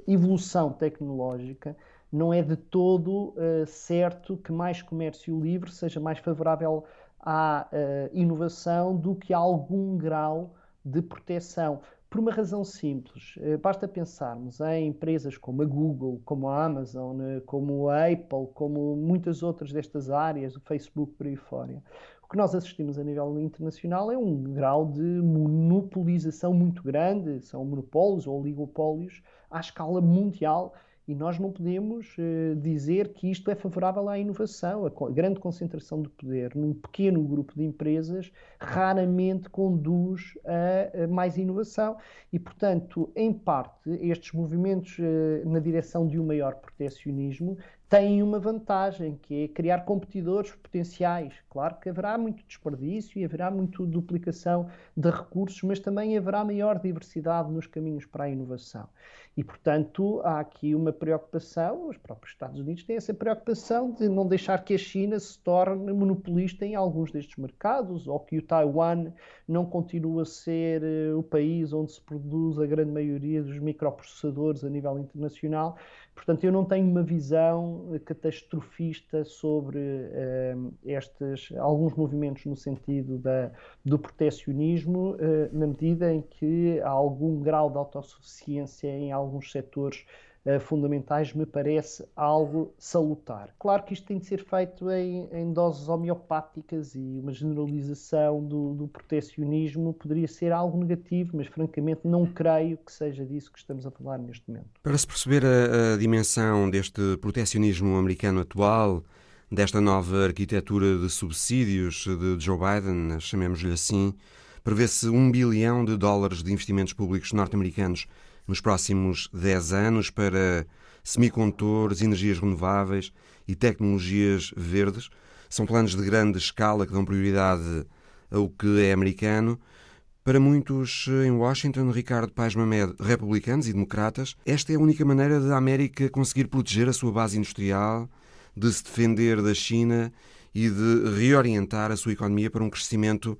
evolução tecnológica, não é de todo uh, certo que mais comércio livre seja mais favorável à uh, inovação do que a algum grau de proteção. Por uma razão simples, uh, basta pensarmos em empresas como a Google, como a Amazon, como a Apple, como muitas outras destas áreas, o Facebook por aí fora. O que nós assistimos a nível internacional é um grau de monopolização muito grande, são monopólios ou oligopólios à escala mundial e nós não podemos uh, dizer que isto é favorável à inovação. A grande concentração de poder num pequeno grupo de empresas raramente conduz a, a mais inovação. E, portanto, em parte, estes movimentos uh, na direção de um maior proteccionismo têm uma vantagem, que é criar competidores potenciais. Claro que haverá muito desperdício e haverá muito duplicação de recursos, mas também haverá maior diversidade nos caminhos para a inovação. E, portanto, há aqui uma preocupação, os próprios Estados Unidos têm essa preocupação de não deixar que a China se torne monopolista em alguns destes mercados, ou que o Taiwan não continue a ser uh, o país onde se produz a grande maioria dos microprocessadores a nível internacional. Portanto, eu não tenho uma visão eh, catastrofista sobre uh, estes alguns movimentos no sentido da, do proteccionismo, uh, na medida em que há algum grau de autossuficiência em alguns setores uh, fundamentais, me parece algo salutar. Claro que isto tem de ser feito em, em doses homeopáticas e uma generalização do, do protecionismo poderia ser algo negativo, mas francamente não creio que seja disso que estamos a falar neste momento. Para se perceber a, a dimensão deste protecionismo americano atual, desta nova arquitetura de subsídios de Joe Biden, chamemos-lhe assim, prevê-se um bilhão de dólares de investimentos públicos norte-americanos nos próximos 10 anos para semicondutores, energias renováveis e tecnologias verdes. São planos de grande escala que dão prioridade ao que é americano. Para muitos em Washington, Ricardo Paes Mamed, republicanos e democratas, esta é a única maneira da América conseguir proteger a sua base industrial, de se defender da China e de reorientar a sua economia para um crescimento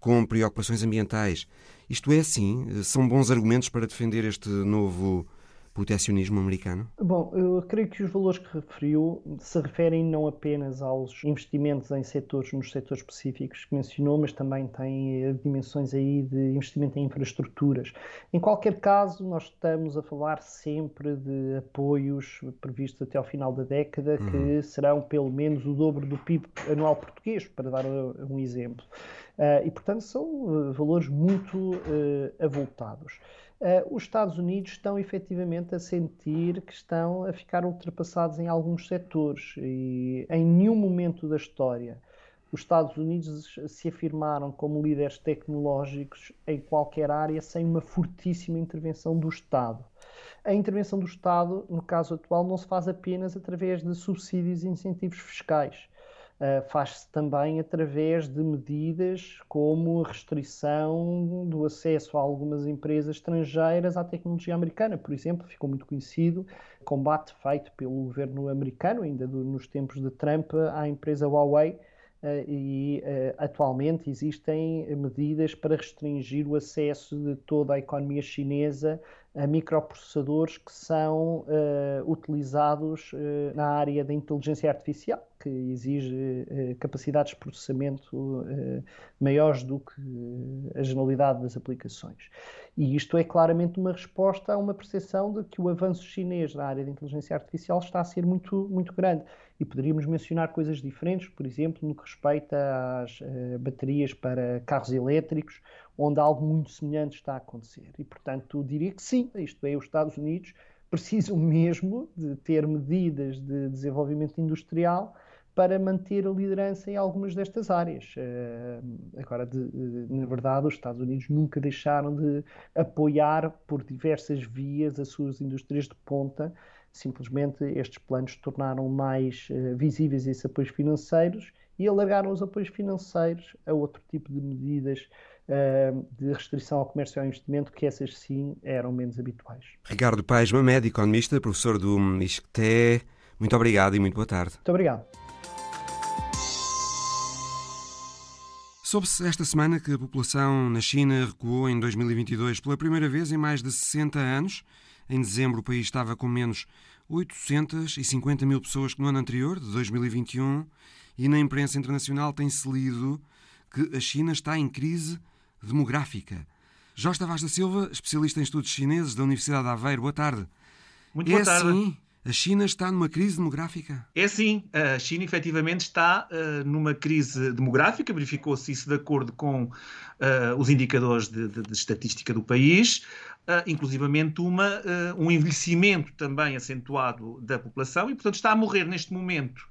com preocupações ambientais. Isto é assim? São bons argumentos para defender este novo protecionismo americano? Bom, eu creio que os valores que referiu se referem não apenas aos investimentos em setores, nos setores específicos que mencionou, mas também têm eh, dimensões aí de investimento em infraestruturas. Em qualquer caso, nós estamos a falar sempre de apoios previstos até ao final da década, uhum. que serão pelo menos o dobro do PIB anual português, para dar um exemplo. Uh, e, portanto, são uh, valores muito uh, avultados. os Estados Unidos estão efetivamente a sentir que estão a ficar ultrapassados em alguns setores e em nenhum momento da história os Estados Unidos se afirmaram como líderes tecnológicos em qualquer área sem uma fortíssima intervenção do Estado. A intervenção do Estado, no caso atual, não se faz apenas através de subsídios e incentivos fiscais uh, faz-se também através de medidas como a restrição do acesso a algumas empresas estrangeiras à tecnologia americana. Por exemplo, ficou muito conhecido o combate feito pelo governo americano, ainda do, nos tempos de Trump, à empresa Huawei. Uh, e uh, atualmente existem medidas para restringir o acesso de toda a economia chinesa a microprocessadores que são uh, utilizados uh, na área da inteligência artificial, que exige uh, capacidades de processamento maiores do que a generalidade das aplicações. E isto é claramente uma resposta a uma percepção de que o avanço chinês na área da inteligência artificial está a ser muito, muito grande. E poderíamos mencionar coisas diferentes, por exemplo, no que respeita às baterias para carros elétricos onde algo muito semelhante está a acontecer. E, portanto, diria que sim, isto é, os Estados Unidos [laughs] precisam mesmo de ter medidas de desenvolvimento industrial para manter a liderança em algumas destas áreas. Uh, agora, de, de, na verdade, os Estados Unidos nunca deixaram de apoiar por diversas vias as suas indústrias de ponta. Simplesmente estes planos tornaram mais uh, visíveis esses apoios financeiros e alargaram os apoios financeiros a outro tipo de medidas de restrição ao comércio e ao investimento, que essas sim eram menos habituais. Ricardo Paes Mamed, economista, professor do ISCTE, muito obrigado e muito boa tarde. Muito obrigado. Soube-se esta semana que a população na China recuou em 2022 pela primeira vez em mais de 60 anos. Em dezembro, o país estava com menos 850 mil pessoas que no ano anterior, de 2021, e na imprensa internacional tem-se lido que a China está em crise demográfica. Jorge Tavares da Silva, especialista em estudos chineses da Universidade de Aveiro, boa tarde. Muito boa é tarde. Assim? A China está numa crise demográfica? É sim, a China efetivamente está uh, numa crise demográfica, verificou-se isso de acordo com uh, os indicadores de, de, de, estatística do país, uh, inclusivamente uma, um envelhecimento também acentuado da população e, portanto, está a morrer neste momento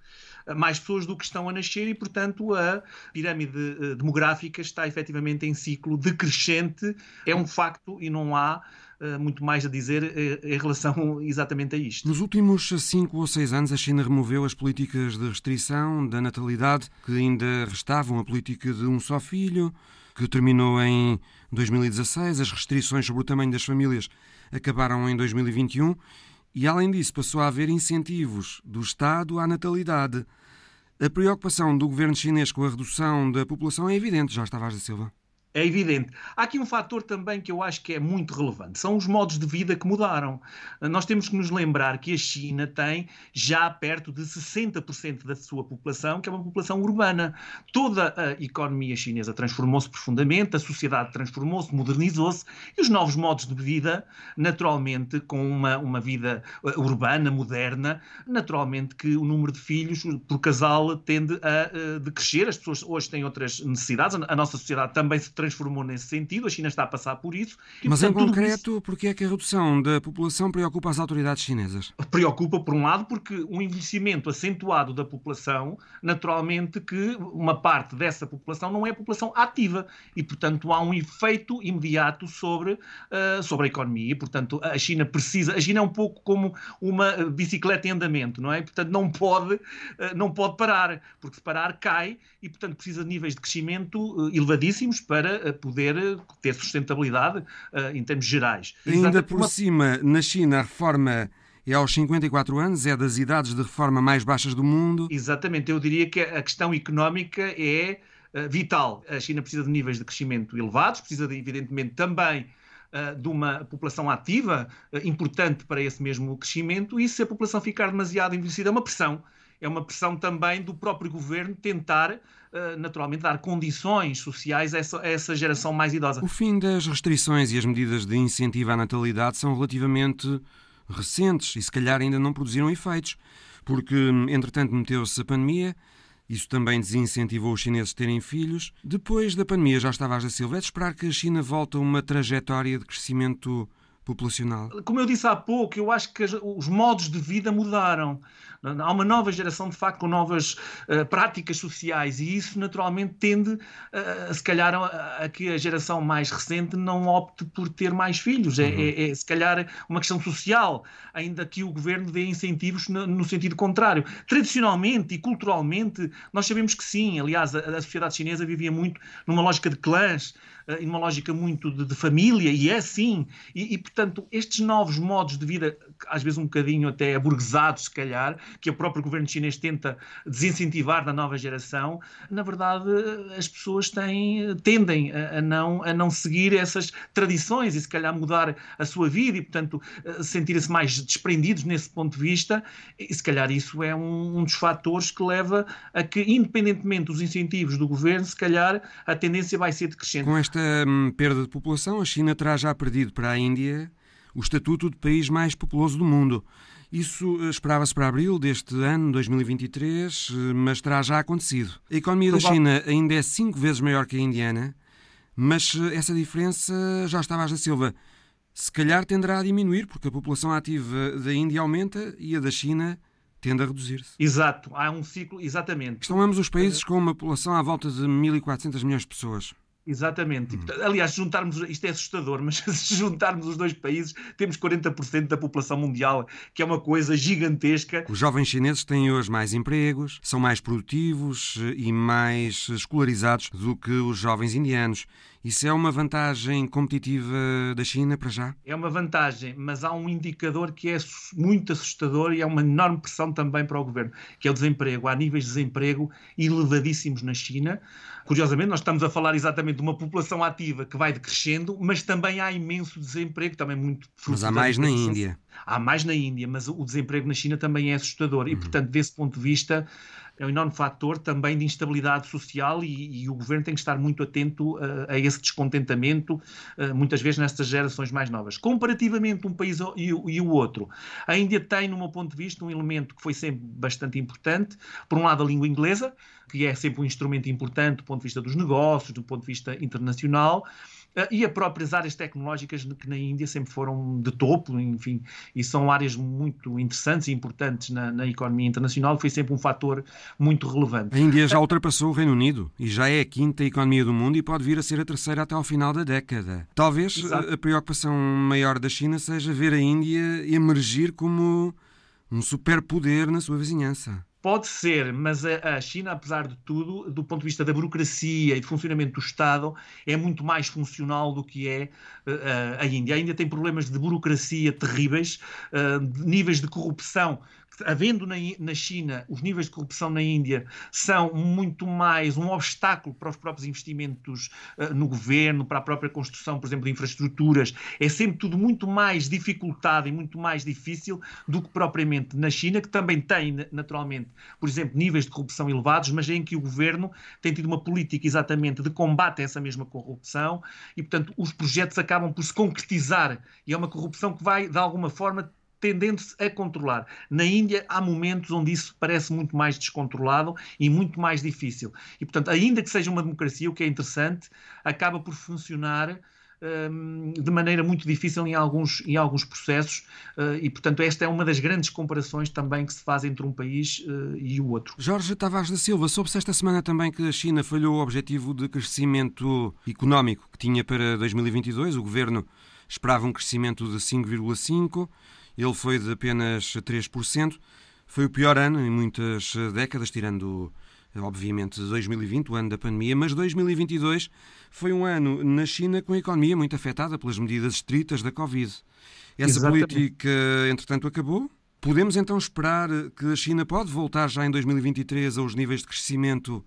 mais pessoas do que estão a nascer e, portanto, a pirâmide demográfica está efetivamente em ciclo decrescente. É um facto e não há uh, muito mais a dizer uh, em relação [laughs] exatamente a isto. Nos últimos cinco ou seis anos, a China removeu as políticas de restrição da natalidade que ainda restavam a política de um só filho, que terminou em 2016. As restrições sobre o tamanho das famílias acabaram em 2021 e, além disso, passou a haver incentivos do Estado à natalidade. A preocupação do governo chinês com a redução da população é evidente, já estava da Silva. É evidente. Há aqui um fator também que eu acho que é muito relevante: são os modos de vida que mudaram. Nós temos que nos lembrar que a China tem já perto de 60% da sua população, que é uma população urbana. Toda a economia chinesa transformou-se profundamente, a sociedade transformou-se, modernizou-se e os novos modos de vida, naturalmente, com uma, uma vida uh, urbana, moderna, naturalmente que o número de filhos por casal tende a, a decrescer. As pessoas hoje têm outras necessidades, a nossa sociedade também se transformou transformou nesse sentido, a China está a passar por isso. E, Mas portanto, em concreto, isso... porque é que a redução da população preocupa as autoridades chinesas? Preocupa, por um lado, porque um envelhecimento acentuado da população, naturalmente que uma parte dessa população não é a população ativa e, portanto, há um efeito imediato sobre, uh, sobre a economia. E, portanto, a China precisa. A China é um pouco como uma bicicleta em andamento, não é? Portanto, não pode, uh, não pode parar, porque se parar cai e, portanto, precisa de níveis de crescimento elevadíssimos para poder eh, ter sustentabilidade uh, em termos gerais. Ainda por cima, na China, a reforma é aos 54 anos, é das idades de reforma mais baixas do mundo. Exatamente, eu diria que a questão económica é vital. A China precisa de níveis de crescimento elevados, precisa, de, evidentemente, também de uma população ativa importante para esse mesmo crescimento, e se a população ficar demasiado envelhecida, é uma pressão. É uma pressão também do próprio governo tentar eh, naturalmente, dar condições sociais a essa, a essa, geração mais idosa. O fim das restrições e as medidas de incentivo à natalidade são relativamente recentes e, se calhar, ainda não produziram efeitos, porque, entretanto, meteu-se a pandemia. Isso também desincentivou os chineses a terem filhos. Depois da pandemia, já estava a Silva, é de esperar que a China volte a uma trajetória de crescimento populacional? Como eu disse há pouco, eu acho que os modos de vida mudaram. Há uma nova geração, de facto, com novas uh, práticas sociais e isso, naturalmente, tende, uh, se calhar, a, a, que a geração mais recente não opte por ter mais filhos. É, uhum. É, é, é, se calhar, uma questão social, ainda que o governo dê incentivos no, no, sentido contrário. Tradicionalmente e culturalmente, nós sabemos que sim. Aliás, a, a sociedade chinesa vivia muito numa lógica de clãs, uh, numa lógica muito de, de, família, e é assim. E, e, portanto, estes novos modos de vida, às vezes um bocadinho até aburguesados, se calhar, que o próprio governo chinês tenta desincentivar da nova geração, na verdade as pessoas têm, tendem a, a não, a não seguir essas tradições e se calhar mudar a sua vida e, portanto, sentirem-se mais desprendidos nesse ponto de vista e se calhar isso é um, um dos fatores que leva a que, independentemente dos incentivos do governo, se calhar a tendência vai ser decrescente. Com esta hum, perda de população, a China terá já perdido para a Índia o estatuto de país mais populoso do mundo. Isso eh, esperava-se para abril deste ano, 2023, eh, mas terá já acontecido. A economia da China ainda é cinco vezes maior que a indiana, mas eh, essa diferença já estava a Silva. Se calhar tenderá a diminuir, porque a população ativa da Índia aumenta e a da China tende a reduzir-se. Exato, há um ciclo, exatamente. Estão ambos os países com uma população à volta de 1.400 milhões de pessoas. Exatamente. Hum. aliás, juntarmos, isto é assustador, mas [laughs] se juntarmos os dois países, temos 40% da população mundial, que é uma coisa gigantesca. Os jovens chineses têm hoje mais empregos, são mais produtivos eh, e mais escolarizados do que os jovens indianos. Isso é uma vantagem competitiva da China para já? É uma vantagem, mas há um indicador que é muito assustador e é uma enorme pressão também para o governo, que é o desemprego. Há níveis de desemprego elevadíssimos na China. Curiosamente, nós estamos a falar exatamente de uma população ativa que vai decrescendo, mas também há imenso desemprego, também muito Mas há mais na Índia. Há mais na Índia, mas o desemprego na China também é assustador. E, uhum. portanto, desse ponto de vista, é um enorme fator também de instabilidade social e, e o governo tem que estar muito atento uh, a esse descontentamento, uh, muitas vezes nestas gerações mais novas. Comparativamente um país e, e, o outro, a Índia tem, no meu ponto de vista, um elemento que foi sempre bastante importante. Por um lado, a língua inglesa, que é sempre um instrumento importante do ponto de vista dos negócios, do ponto de vista internacional. Ah, e as próprias áreas tecnológicas que na Índia sempre foram de topo, enfim, e são áreas muito interessantes e importantes na, na economia internacional, foi sempre um fator muito relevante. A Índia já ultrapassou o Reino Unido e já é a quinta economia do mundo e pode vir a ser a terceira até ao final da década. Talvez Exato. a preocupação maior da China seja ver a Índia emergir como um superpoder na sua vizinhança. Pode ser, mas a, China, apesar de tudo, do ponto de vista da burocracia e de funcionamento do Estado, é muito mais funcional do que é uh, a Índia. A Índia tem problemas de burocracia terríveis, uh, de níveis de corrupção havendo na, na, China os níveis de corrupção na Índia são muito mais um obstáculo para os próprios investimentos uh, no governo, para a própria construção, por exemplo, de infraestruturas, é sempre tudo muito mais dificultado e muito mais difícil do que propriamente na China, que também tem, naturalmente, por exemplo, níveis de corrupção elevados, mas em que o governo tem tido uma política exatamente de combate a essa mesma corrupção e, portanto, os projetos acabam por se concretizar e é uma corrupção que vai, de alguma forma, tendendo-se a controlar. Na Índia há momentos onde isso parece muito mais descontrolado e muito mais difícil. E, portanto, ainda que seja uma democracia, o que é interessante, acaba por funcionar hum, de maneira muito difícil em alguns, em alguns processos uh, e, portanto, esta é uma das grandes comparações também que se faz entre um país uh, e o outro. Jorge Tavares da Silva, soube-se esta semana também que a China falhou o objetivo de crescimento económico que tinha para 2022. O governo esperava um crescimento de 5,5%. Ele foi de apenas 3%. Foi o pior ano em muitas décadas, tirando, obviamente, 2020, o ano da pandemia, mas 2022 foi um ano na China com a economia muito afetada pelas medidas estritas da Covid. Essa Exatamente. política, entretanto, acabou. Podemos então esperar que a China pode voltar já em 2023 aos níveis de crescimento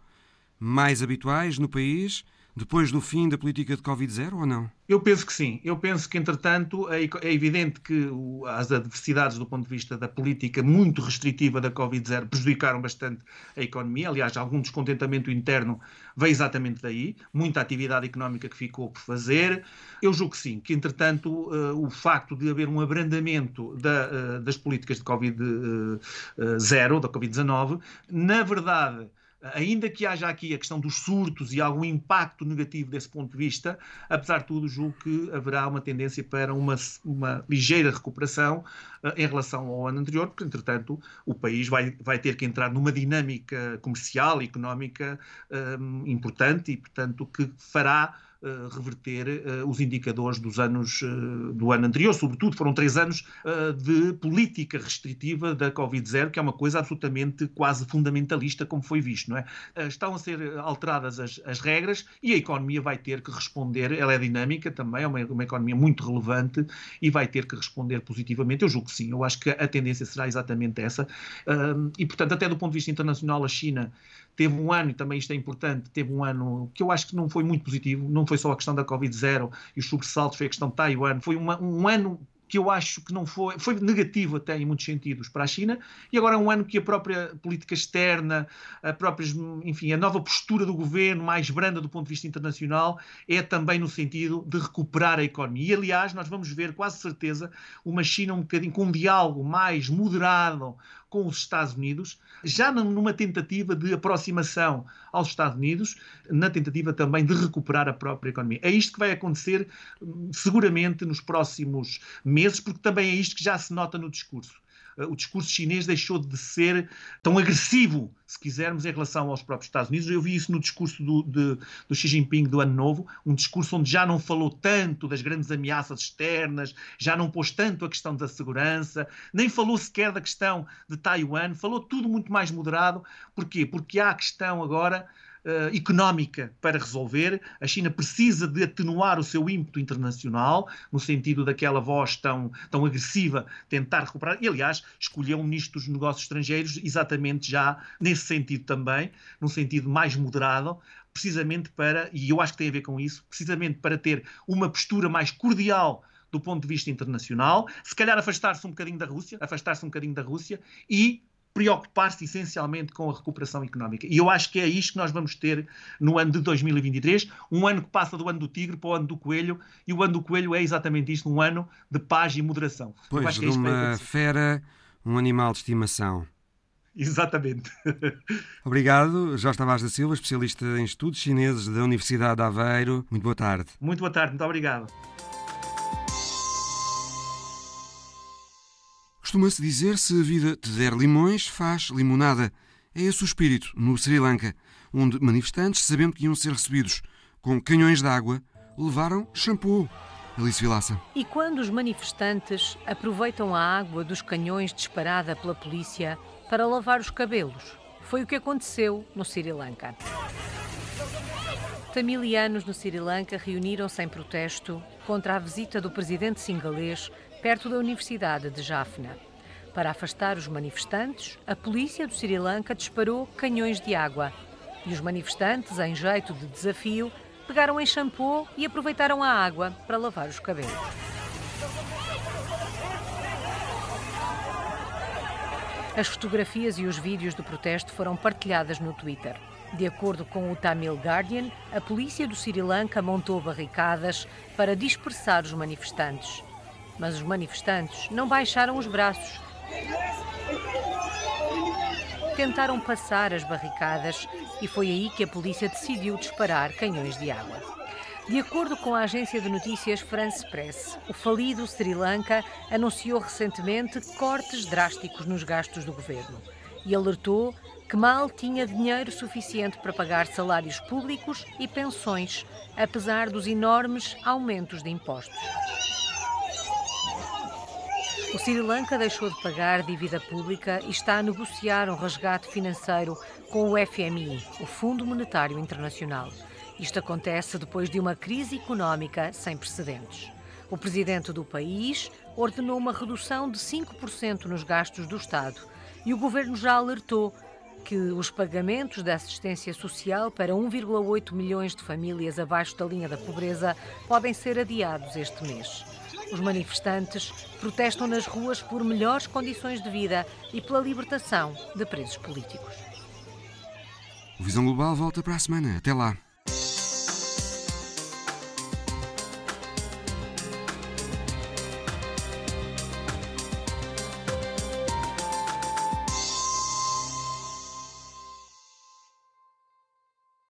mais habituais no país, depois do fim da política de Covid-0 ou não? Eu penso que sim. Eu penso que, entretanto, é, é evidente que as adversidades do ponto de vista da política muito restritiva da Covid-0 prejudicaram bastante a economia. Aliás, algum descontentamento interno veio exatamente daí. Muita atividade económica que ficou por fazer. Eu julgo que sim, que, entretanto, eh, o facto de haver um abrandamento da, eh, das políticas de Covid-0, eh, da Covid-19, na verdade ainda que haja aqui a questão dos surtos e algum impacto negativo desse ponto de vista, apesar de tudo, julgo que haverá uma tendência para uma, uma ligeira recuperação uh, em relação ao ano anterior, porque, entretanto, o país vai, vai ter que entrar numa dinâmica comercial e económica um, importante e, portanto, que fará uh, reverter uh, os indicadores dos anos uh, do ano anterior. Sobretudo, foram três anos de política restritiva da Covid-0, que é uma coisa absolutamente quase fundamentalista, como foi visto. Não é? estão a ser alteradas as, as, regras e a economia vai ter que responder. Ela é dinâmica também, é uma, uma economia muito relevante e vai ter que responder positivamente. Eu julgo que sim. Eu acho que a tendência será exatamente essa. e, portanto, até do ponto de vista internacional, a China teve um ano, e também isto é importante, teve um ano que eu acho que não foi muito positivo, não foi só a questão da Covid-0 e os sobressaltos, foi a questão de Taiwan, foi uma, um ano que eu acho que não foi, foi negativo até em muitos sentidos para a China, e agora é um ano que a própria política externa, a própria, enfim, a nova postura do governo, mais branda do ponto de vista internacional, é também no sentido de recuperar a economia. E, aliás, nós vamos ver, quase certeza, uma China um bocadinho com um diálogo mais moderado com os Estados Unidos, já numa tentativa de aproximação aos Estados Unidos, na tentativa também de recuperar a própria economia. É isto que vai acontecer hum, seguramente nos próximos meses, porque também é isto que já se nota no discurso o discurso chinês deixou de ser tão agressivo, se quisermos, em relação aos próprios Estados Unidos. Eu vi isso no discurso do, de, do Xi Jinping do Ano Novo, um discurso onde já não falou tanto das grandes ameaças externas, já não pôs tanto a questão da segurança, nem falou sequer da questão de Taiwan, falou tudo muito mais moderado. Porquê? Porque há a questão agora uh, económica para resolver. A China precisa de atenuar o seu ímpeto internacional, no sentido daquela voz tão, tão agressiva, tentar recuperar. E, aliás, escolheu um ministro dos negócios estrangeiros exatamente já nesse sentido também, num sentido mais moderado, precisamente para, e eu acho que tem a ver com isso, precisamente para ter uma postura mais cordial do ponto de vista internacional, se calhar afastar-se um bocadinho da Rússia, afastar-se um bocadinho da Rússia e preocupar-se essencialmente com a recuperação económica. E eu acho que é isto que nós vamos ter no ano de 2023, um ano que passa do ano do tigre para o ano do coelho, e o ano do coelho é exatamente isto, um ano de paz e moderação. Pois, de é uma fera, um animal de estimação. Exatamente. [laughs] Obrigado, Jorge Tavares da Silva, especialista em estudos chineses da Universidade de Aveiro. Muito boa tarde. Muito boa tarde, muito obrigado. Costuma-se dizer se a vida te der limões, faz limonada. É esse o espírito no Sri Lanka, onde manifestantes, sabendo que iam ser recebidos com canhões de água, levaram shampoo. Alice Vilaça. E quando os manifestantes aproveitam a água dos canhões disparada pela polícia para lavar os cabelos? Foi o que aconteceu no Sri Lanka. Tamilianos no Sri Lanka reuniram-se em protesto contra a visita do presidente singalês perto da Universidade de Jaffna. Para afastar os manifestantes, a polícia do Sri Lanka disparou canhões de água. E os manifestantes, em jeito de desafio, pegaram em shampoo e aproveitaram a água para lavar os cabelos. As fotografias e os vídeos do protesto foram partilhadas no Twitter. De acordo com o Tamil Guardian, a polícia do Sri Lanka montou barricadas para dispersar os manifestantes. Mas os manifestantes não baixaram os braços. Tentaram passar as barricadas e foi aí que a polícia decidiu disparar canhões de água. De acordo com a agência de notícias France Press, o falido Sri Lanka anunciou recentemente cortes drásticos nos gastos do governo e alertou que mal tinha dinheiro suficiente para pagar salários públicos e pensões, apesar dos enormes aumentos de impostos. O Sri Lanka deixou de pagar dívida pública e está a negociar um resgate financeiro com o FMI, o Fundo Monetário Internacional. Isto acontece depois de uma crise económica sem precedentes. O presidente do país ordenou uma redução de 5% nos gastos do Estado e o governo já alertou que os pagamentos da assistência social para 1,8 milhões de famílias abaixo da linha da pobreza podem ser adiados este mês. Os manifestantes protestam nas ruas por melhores condições de vida e pela libertação de presos políticos. O Visão Global volta para a semana. Até lá.